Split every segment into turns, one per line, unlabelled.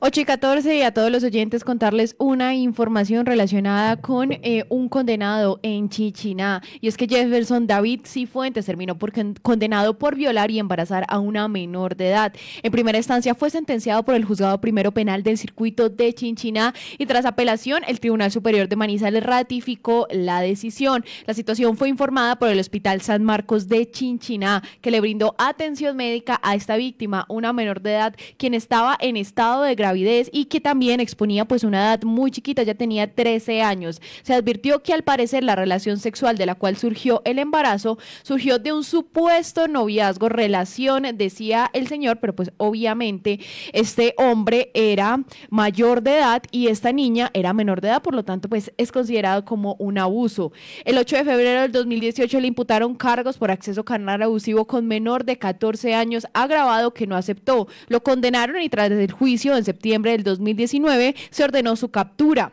8 y 14 y a todos los oyentes contarles una información relacionada con eh, un condenado en Chichiná. Y es que Jefferson David Cifuentes terminó por condenado por violar y embarazar a una menor de edad. En primera instancia fue sentenciado por el juzgado primero penal del circuito de Chinchiná y tras apelación el Tribunal Superior de Manizales ratificó la decisión. La situación fue informada por el Hospital San Marcos de Chinchiná que le brindó atención médica a esta víctima, una menor de edad quien estaba en estado de gravidez y que también exponía pues una edad muy chiquita, ya tenía 13 años. Se advirtió que al parecer la relación sexual de la cual surgió el embarazo surgió de un supuesto noviazgo, relación, decía el señor, pero pues obviamente este hombre era mayor de edad y esta niña era menor de edad, por lo tanto pues es considerado como un abuso. El 8 de febrero del 2018 le imputaron cargos por acceso carnal abusivo con menor de 14 años agravado que no aceptó. Lo condenaron y tras el juicio en septiembre del 2019 se ordenó su captura.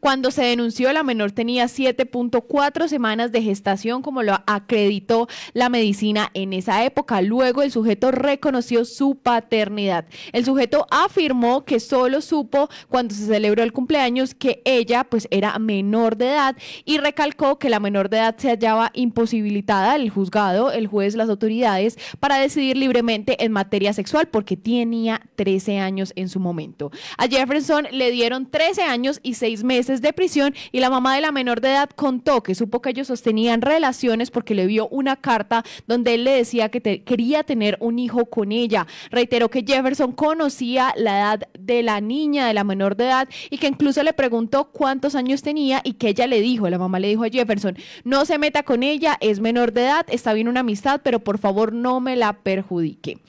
Cuando se denunció, la menor tenía 7.4 semanas de gestación, como lo acreditó la medicina en esa época. Luego el sujeto reconoció su paternidad. El sujeto afirmó que solo supo cuando se celebró el cumpleaños que ella pues era menor de edad y recalcó que la menor de edad se hallaba imposibilitada el juzgado, el juez, las autoridades para decidir libremente en materia sexual porque tenía 13 años en su momento. A Jefferson le dieron 13 años y 6 meses de prisión y la mamá de la menor de edad contó que supo que ellos sostenían relaciones porque le vio una carta donde él le decía que quería tener un hijo con ella. Reiteró que Jefferson conocía la edad de la niña, de la menor de edad, y que incluso le preguntó cuántos años tenía y que ella le dijo, la mamá le dijo a Jefferson, no se meta con ella, es menor de edad, está bien una amistad, pero por favor no me la perjudique.